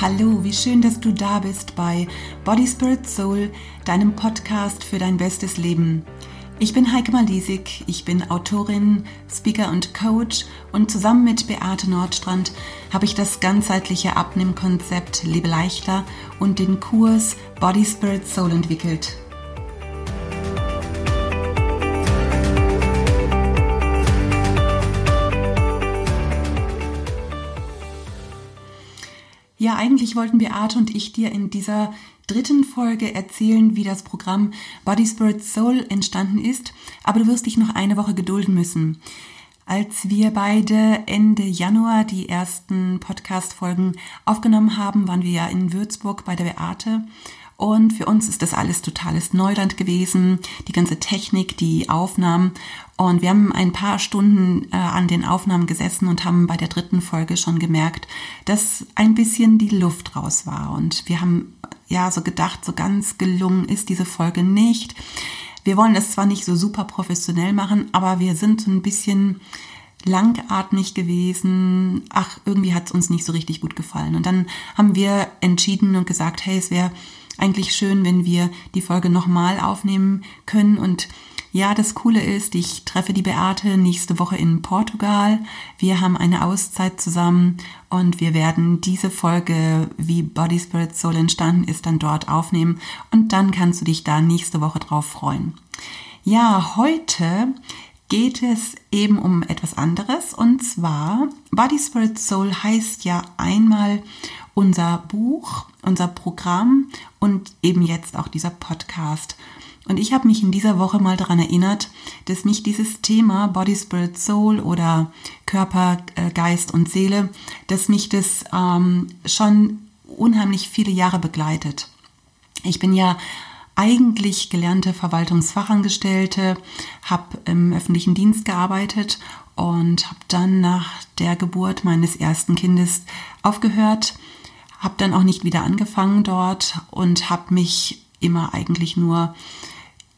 Hallo, wie schön, dass du da bist bei Body Spirit Soul, deinem Podcast für dein bestes Leben. Ich bin Heike Malisik, ich bin Autorin, Speaker und Coach und zusammen mit Beate Nordstrand habe ich das ganzheitliche Abnehmkonzept Lebe leichter und den Kurs Body Spirit Soul entwickelt. Ja, eigentlich wollten Beate und ich dir in dieser dritten Folge erzählen, wie das Programm Body Spirit Soul entstanden ist, aber du wirst dich noch eine Woche gedulden müssen. Als wir beide Ende Januar die ersten Podcast-Folgen aufgenommen haben, waren wir ja in Würzburg bei der Beate und für uns ist das alles totales Neuland gewesen, die ganze Technik, die Aufnahmen. Und wir haben ein paar Stunden äh, an den Aufnahmen gesessen und haben bei der dritten Folge schon gemerkt, dass ein bisschen die Luft raus war. Und wir haben ja so gedacht, so ganz gelungen ist diese Folge nicht. Wir wollen das zwar nicht so super professionell machen, aber wir sind so ein bisschen langatmig gewesen. Ach, irgendwie hat es uns nicht so richtig gut gefallen. Und dann haben wir entschieden und gesagt, hey, es wäre eigentlich schön, wenn wir die Folge nochmal aufnehmen können. Und ja, das Coole ist, ich treffe die Beate nächste Woche in Portugal. Wir haben eine Auszeit zusammen und wir werden diese Folge, wie Body Spirit Soul entstanden ist, dann dort aufnehmen. Und dann kannst du dich da nächste Woche drauf freuen. Ja, heute geht es eben um etwas anderes und zwar Body Spirit Soul heißt ja einmal unser Buch, unser Programm und eben jetzt auch dieser Podcast. Und ich habe mich in dieser Woche mal daran erinnert, dass mich dieses Thema Body, Spirit, Soul oder Körper, äh, Geist und Seele, dass mich das ähm, schon unheimlich viele Jahre begleitet. Ich bin ja eigentlich gelernte Verwaltungsfachangestellte, habe im öffentlichen Dienst gearbeitet und habe dann nach der Geburt meines ersten Kindes aufgehört, habe dann auch nicht wieder angefangen dort und habe mich immer eigentlich nur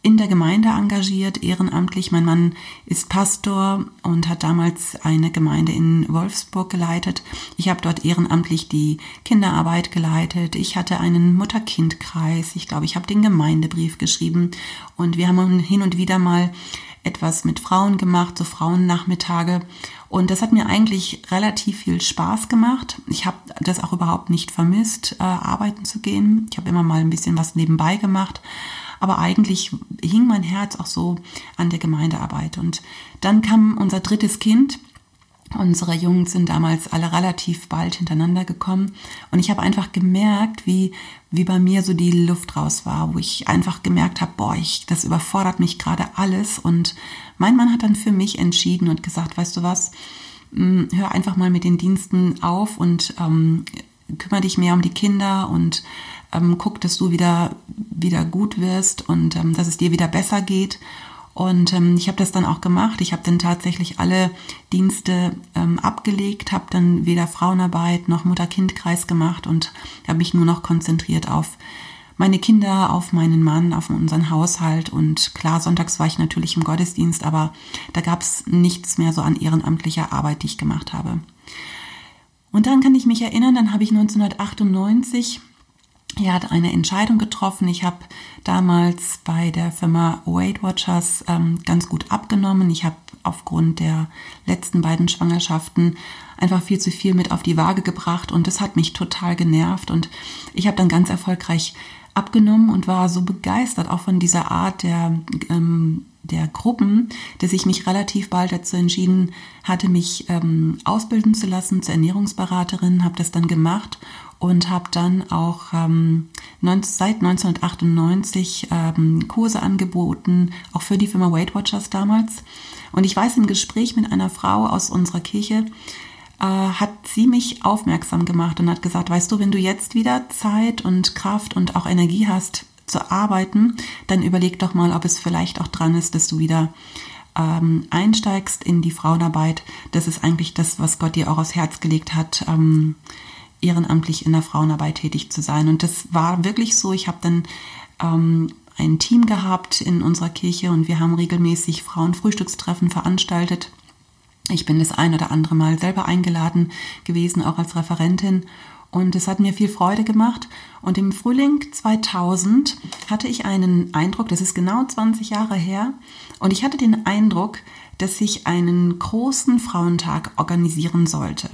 in der Gemeinde engagiert, ehrenamtlich. Mein Mann ist Pastor und hat damals eine Gemeinde in Wolfsburg geleitet. Ich habe dort ehrenamtlich die Kinderarbeit geleitet. Ich hatte einen Mutter-Kind-Kreis. Ich glaube, ich habe den Gemeindebrief geschrieben und wir haben hin und wieder mal etwas mit Frauen gemacht, so Frauennachmittage. Und das hat mir eigentlich relativ viel Spaß gemacht. Ich habe das auch überhaupt nicht vermisst, äh, arbeiten zu gehen. Ich habe immer mal ein bisschen was nebenbei gemacht. Aber eigentlich hing mein Herz auch so an der Gemeindearbeit. Und dann kam unser drittes Kind. Unsere Jungs sind damals alle relativ bald hintereinander gekommen und ich habe einfach gemerkt, wie wie bei mir so die Luft raus war, wo ich einfach gemerkt habe, boah, ich, das überfordert mich gerade alles und mein Mann hat dann für mich entschieden und gesagt, weißt du was, hm, hör einfach mal mit den Diensten auf und ähm, kümmere dich mehr um die Kinder und ähm, guck, dass du wieder wieder gut wirst und ähm, dass es dir wieder besser geht. Und ähm, ich habe das dann auch gemacht. Ich habe dann tatsächlich alle Dienste ähm, abgelegt, habe dann weder Frauenarbeit noch Mutter-Kind-Kreis gemacht und habe mich nur noch konzentriert auf meine Kinder, auf meinen Mann, auf unseren Haushalt. Und klar, sonntags war ich natürlich im Gottesdienst, aber da gab es nichts mehr so an ehrenamtlicher Arbeit, die ich gemacht habe. Und dann kann ich mich erinnern, dann habe ich 1998 ja, hat eine Entscheidung getroffen. Ich habe damals bei der Firma Weight Watchers ähm, ganz gut abgenommen. Ich habe aufgrund der letzten beiden Schwangerschaften einfach viel zu viel mit auf die Waage gebracht und das hat mich total genervt und ich habe dann ganz erfolgreich abgenommen und war so begeistert auch von dieser Art der ähm, der Gruppen, dass ich mich relativ bald dazu entschieden hatte, mich ähm, ausbilden zu lassen zur Ernährungsberaterin, habe das dann gemacht und habe dann auch ähm, seit 1998 ähm, Kurse angeboten, auch für die Firma Weight Watchers damals. Und ich weiß, im Gespräch mit einer Frau aus unserer Kirche äh, hat sie mich aufmerksam gemacht und hat gesagt, weißt du, wenn du jetzt wieder Zeit und Kraft und auch Energie hast, zu arbeiten, dann überleg doch mal, ob es vielleicht auch dran ist, dass du wieder ähm, einsteigst in die Frauenarbeit. Das ist eigentlich das, was Gott dir auch aufs Herz gelegt hat, ähm, ehrenamtlich in der Frauenarbeit tätig zu sein. Und das war wirklich so. Ich habe dann ähm, ein Team gehabt in unserer Kirche und wir haben regelmäßig Frauenfrühstückstreffen veranstaltet. Ich bin das ein oder andere Mal selber eingeladen gewesen, auch als Referentin. Und es hat mir viel Freude gemacht. Und im Frühling 2000 hatte ich einen Eindruck, das ist genau 20 Jahre her, und ich hatte den Eindruck, dass ich einen großen Frauentag organisieren sollte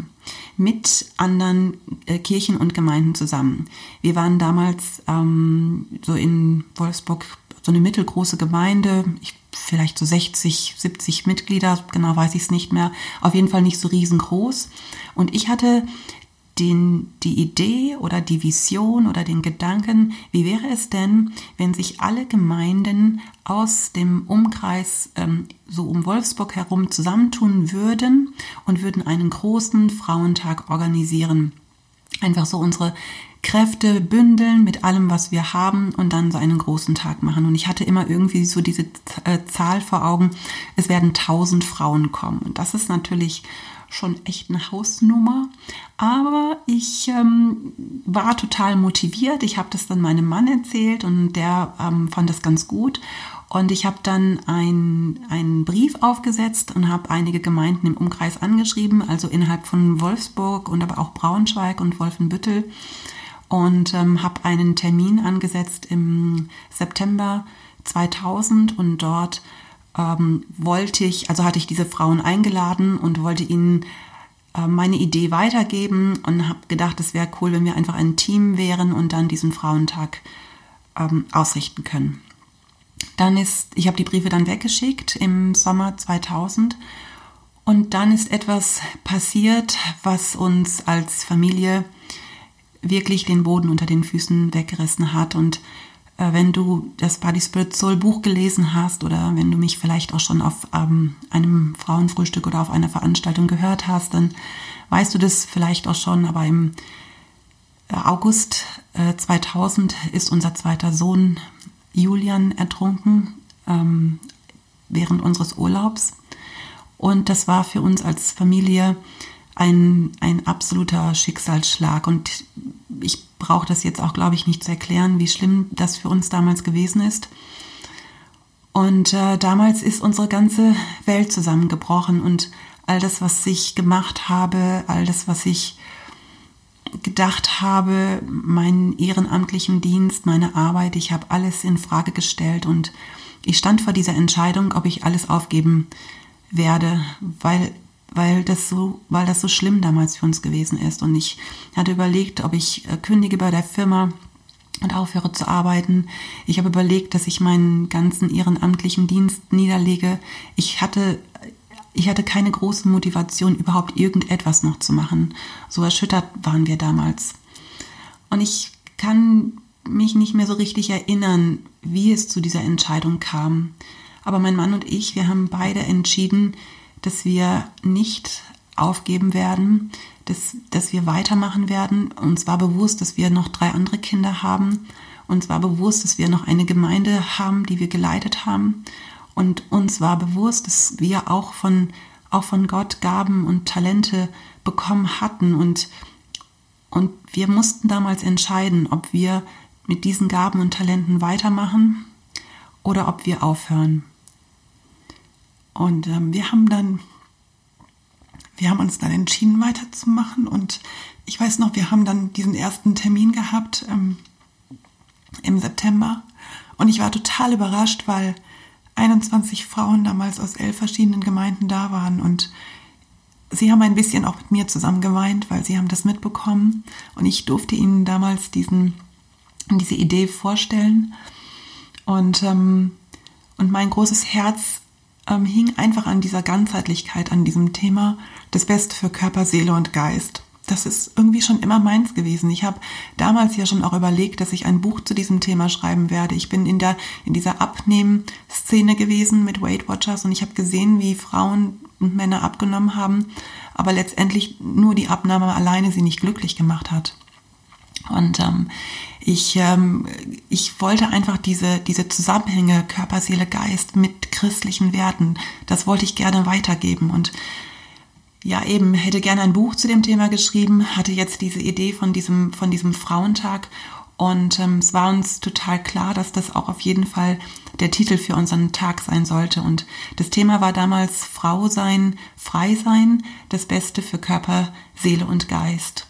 mit anderen äh, Kirchen und Gemeinden zusammen. Wir waren damals ähm, so in Wolfsburg so eine mittelgroße Gemeinde, ich, vielleicht so 60, 70 Mitglieder, genau weiß ich es nicht mehr, auf jeden Fall nicht so riesengroß. Und ich hatte den, die Idee oder die Vision oder den Gedanken, wie wäre es denn, wenn sich alle Gemeinden aus dem Umkreis ähm, so um Wolfsburg herum zusammentun würden und würden einen großen Frauentag organisieren. Einfach so unsere Kräfte bündeln mit allem, was wir haben und dann so einen großen Tag machen. Und ich hatte immer irgendwie so diese äh, Zahl vor Augen, es werden tausend Frauen kommen. Und das ist natürlich schon echt eine Hausnummer. Aber ich ähm, war total motiviert. Ich habe das dann meinem Mann erzählt und der ähm, fand das ganz gut. Und ich habe dann ein, einen Brief aufgesetzt und habe einige Gemeinden im Umkreis angeschrieben, also innerhalb von Wolfsburg und aber auch Braunschweig und Wolfenbüttel. Und ähm, habe einen Termin angesetzt im September 2000 und dort ähm, wollte ich, also hatte ich diese Frauen eingeladen und wollte ihnen äh, meine Idee weitergeben und habe gedacht, es wäre cool, wenn wir einfach ein Team wären und dann diesen Frauentag ähm, ausrichten können. Dann ist, ich habe die Briefe dann weggeschickt im Sommer 2000 und dann ist etwas passiert, was uns als Familie wirklich den Boden unter den Füßen weggerissen hat und wenn du das Body Spirit Soul Buch gelesen hast oder wenn du mich vielleicht auch schon auf ähm, einem Frauenfrühstück oder auf einer Veranstaltung gehört hast, dann weißt du das vielleicht auch schon. Aber im äh, August äh, 2000 ist unser zweiter Sohn Julian ertrunken ähm, während unseres Urlaubs. Und das war für uns als Familie ein, ein absoluter Schicksalsschlag. Und ich brauche das jetzt auch, glaube ich, nicht zu erklären, wie schlimm das für uns damals gewesen ist. Und äh, damals ist unsere ganze Welt zusammengebrochen und all das, was ich gemacht habe, all das, was ich gedacht habe, meinen ehrenamtlichen Dienst, meine Arbeit, ich habe alles in Frage gestellt und ich stand vor dieser Entscheidung, ob ich alles aufgeben werde, weil weil das so, weil das so schlimm damals für uns gewesen ist. Und ich hatte überlegt, ob ich äh, kündige bei der Firma und aufhöre zu arbeiten. Ich habe überlegt, dass ich meinen ganzen ehrenamtlichen Dienst niederlege. Ich hatte, ich hatte keine große Motivation, überhaupt irgendetwas noch zu machen. So erschüttert waren wir damals. Und ich kann mich nicht mehr so richtig erinnern, wie es zu dieser Entscheidung kam. Aber mein Mann und ich, wir haben beide entschieden, dass wir nicht aufgeben werden, dass, dass wir weitermachen werden. Uns war bewusst, dass wir noch drei andere Kinder haben. Uns war bewusst, dass wir noch eine Gemeinde haben, die wir geleitet haben. Und uns war bewusst, dass wir auch von, auch von Gott Gaben und Talente bekommen hatten. Und, und wir mussten damals entscheiden, ob wir mit diesen Gaben und Talenten weitermachen oder ob wir aufhören. Und ähm, wir haben dann, wir haben uns dann entschieden, weiterzumachen. Und ich weiß noch, wir haben dann diesen ersten Termin gehabt ähm, im September. Und ich war total überrascht, weil 21 Frauen damals aus elf verschiedenen Gemeinden da waren. Und sie haben ein bisschen auch mit mir zusammen geweint, weil sie haben das mitbekommen. Und ich durfte ihnen damals diesen, diese Idee vorstellen. Und, ähm, und mein großes Herz ähm, hing einfach an dieser Ganzheitlichkeit, an diesem Thema, das Beste für Körper, Seele und Geist. Das ist irgendwie schon immer meins gewesen. Ich habe damals ja schon auch überlegt, dass ich ein Buch zu diesem Thema schreiben werde. Ich bin in der in dieser Abnehmen-Szene gewesen mit Weight Watchers und ich habe gesehen, wie Frauen und Männer abgenommen haben, aber letztendlich nur die Abnahme alleine sie nicht glücklich gemacht hat. Und ähm, ich, ähm, ich wollte einfach diese, diese Zusammenhänge Körper, Seele, Geist mit christlichen Werten, das wollte ich gerne weitergeben. Und ja, eben hätte gerne ein Buch zu dem Thema geschrieben, hatte jetzt diese Idee von diesem, von diesem Frauentag. Und ähm, es war uns total klar, dass das auch auf jeden Fall der Titel für unseren Tag sein sollte. Und das Thema war damals Frau sein, frei sein, das Beste für Körper, Seele und Geist.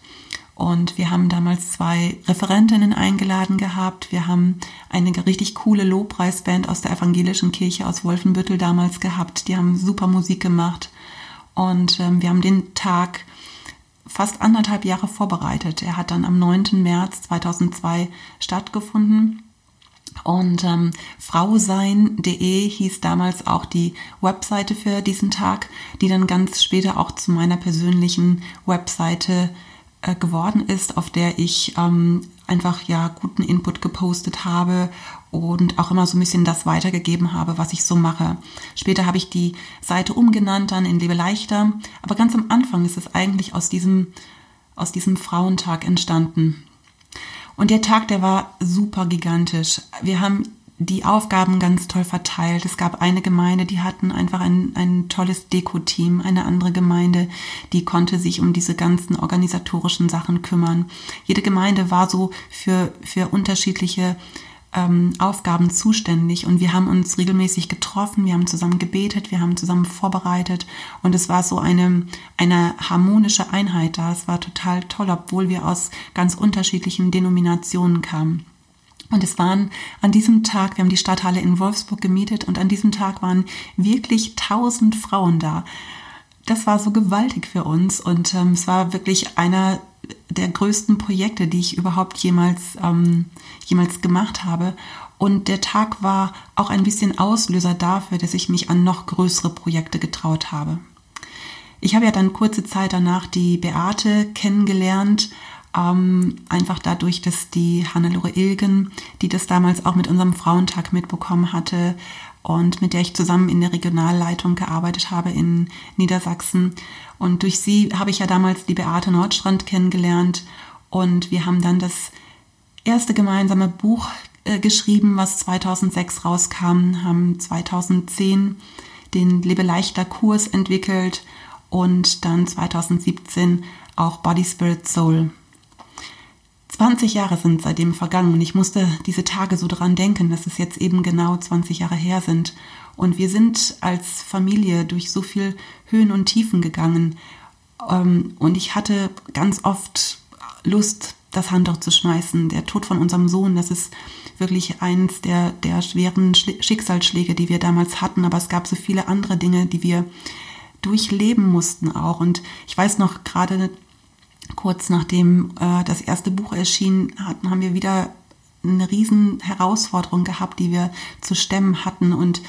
Und wir haben damals zwei Referentinnen eingeladen gehabt. Wir haben eine richtig coole Lobpreisband aus der evangelischen Kirche aus Wolfenbüttel damals gehabt. Die haben super Musik gemacht. Und ähm, wir haben den Tag fast anderthalb Jahre vorbereitet. Er hat dann am 9. März 2002 stattgefunden. Und ähm, frausein.de hieß damals auch die Webseite für diesen Tag, die dann ganz später auch zu meiner persönlichen Webseite geworden ist, auf der ich ähm, einfach ja guten Input gepostet habe und auch immer so ein bisschen das weitergegeben habe, was ich so mache. Später habe ich die Seite umgenannt dann in Lebe leichter, aber ganz am Anfang ist es eigentlich aus diesem aus diesem Frauentag entstanden. Und der Tag, der war super gigantisch. Wir haben die Aufgaben ganz toll verteilt. Es gab eine Gemeinde, die hatten einfach ein, ein tolles Deko-Team. Eine andere Gemeinde, die konnte sich um diese ganzen organisatorischen Sachen kümmern. Jede Gemeinde war so für, für unterschiedliche ähm, Aufgaben zuständig und wir haben uns regelmäßig getroffen, wir haben zusammen gebetet, wir haben zusammen vorbereitet und es war so eine, eine harmonische Einheit da. Es war total toll, obwohl wir aus ganz unterschiedlichen Denominationen kamen. Und es waren an diesem Tag, wir haben die Stadthalle in Wolfsburg gemietet und an diesem Tag waren wirklich tausend Frauen da. Das war so gewaltig für uns und ähm, es war wirklich einer der größten Projekte, die ich überhaupt jemals, ähm, jemals gemacht habe. Und der Tag war auch ein bisschen Auslöser dafür, dass ich mich an noch größere Projekte getraut habe. Ich habe ja dann kurze Zeit danach die Beate kennengelernt, ähm, einfach dadurch, dass die Hannelore Ilgen, die das damals auch mit unserem Frauentag mitbekommen hatte und mit der ich zusammen in der Regionalleitung gearbeitet habe in Niedersachsen. Und durch sie habe ich ja damals die Beate Nordstrand kennengelernt und wir haben dann das erste gemeinsame Buch äh, geschrieben, was 2006 rauskam, haben 2010 den Lebe leichter Kurs entwickelt und dann 2017 auch Body Spirit Soul 20 Jahre sind seitdem vergangen und ich musste diese Tage so dran denken, dass es jetzt eben genau 20 Jahre her sind. Und wir sind als Familie durch so viel Höhen und Tiefen gegangen. Ähm, und ich hatte ganz oft Lust, das Handtuch zu schmeißen. Der Tod von unserem Sohn, das ist wirklich eins der, der schweren Schicksalsschläge, die wir damals hatten. Aber es gab so viele andere Dinge, die wir durchleben mussten auch. Und ich weiß noch gerade kurz nachdem äh, das erste Buch erschien, hatten, haben wir wieder eine riesen Herausforderung gehabt, die wir zu stemmen hatten. Und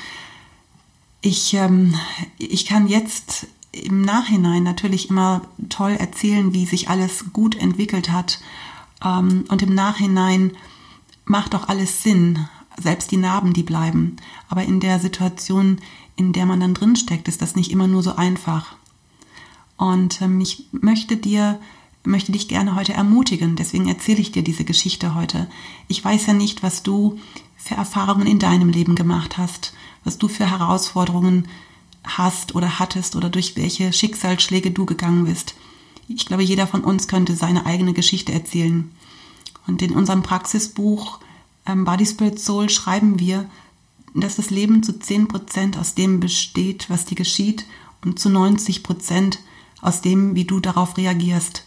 ich, ähm, ich kann jetzt im Nachhinein natürlich immer toll erzählen, wie sich alles gut entwickelt hat. Ähm, und im Nachhinein macht auch alles Sinn, selbst die Narben, die bleiben. Aber in der Situation, in der man dann drinsteckt, ist das nicht immer nur so einfach. Und ähm, ich möchte dir möchte dich gerne heute ermutigen. Deswegen erzähle ich dir diese Geschichte heute. Ich weiß ja nicht, was du für Erfahrungen in deinem Leben gemacht hast, was du für Herausforderungen hast oder hattest oder durch welche Schicksalsschläge du gegangen bist. Ich glaube, jeder von uns könnte seine eigene Geschichte erzählen. Und in unserem Praxisbuch ähm, Body Spirit Soul schreiben wir, dass das Leben zu 10% aus dem besteht, was dir geschieht und zu 90% aus dem, wie du darauf reagierst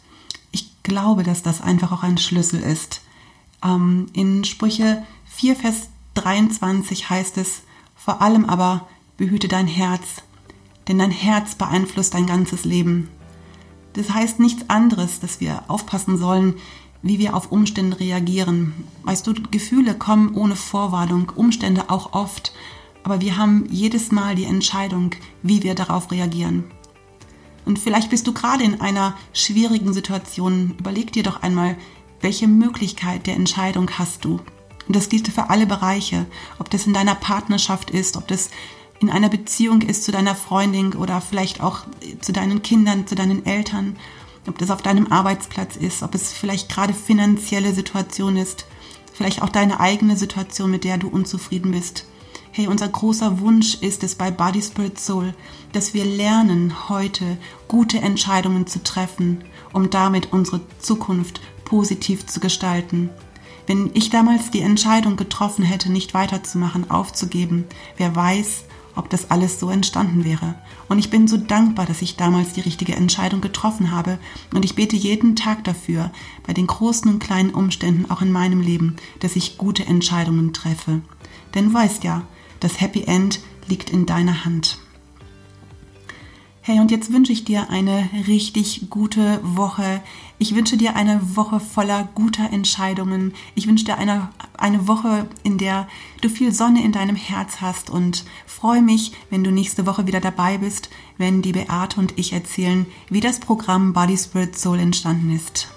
glaube, dass das einfach auch ein Schlüssel ist. Ähm, in Sprüche 4, Vers 23 heißt es, vor allem aber behüte dein Herz, denn dein Herz beeinflusst dein ganzes Leben. Das heißt nichts anderes, dass wir aufpassen sollen, wie wir auf Umstände reagieren. Weißt du, Gefühle kommen ohne Vorwarnung, Umstände auch oft, aber wir haben jedes Mal die Entscheidung, wie wir darauf reagieren. Und vielleicht bist du gerade in einer schwierigen Situation. Überleg dir doch einmal, welche Möglichkeit der Entscheidung hast du. Und das gilt für alle Bereiche, ob das in deiner Partnerschaft ist, ob das in einer Beziehung ist zu deiner Freundin oder vielleicht auch zu deinen Kindern, zu deinen Eltern, ob das auf deinem Arbeitsplatz ist, ob es vielleicht gerade finanzielle Situation ist, vielleicht auch deine eigene Situation, mit der du unzufrieden bist. Hey, unser großer Wunsch ist es bei Body Spirit Soul, dass wir lernen, heute gute Entscheidungen zu treffen, um damit unsere Zukunft positiv zu gestalten. Wenn ich damals die Entscheidung getroffen hätte, nicht weiterzumachen, aufzugeben, wer weiß, ob das alles so entstanden wäre. Und ich bin so dankbar, dass ich damals die richtige Entscheidung getroffen habe. Und ich bete jeden Tag dafür, bei den großen und kleinen Umständen auch in meinem Leben, dass ich gute Entscheidungen treffe. Denn du weißt ja, das Happy End liegt in deiner Hand. Hey, und jetzt wünsche ich dir eine richtig gute Woche. Ich wünsche dir eine Woche voller guter Entscheidungen. Ich wünsche dir eine, eine Woche, in der du viel Sonne in deinem Herz hast und freue mich, wenn du nächste Woche wieder dabei bist, wenn die Beate und ich erzählen, wie das Programm Body Spirit Soul entstanden ist.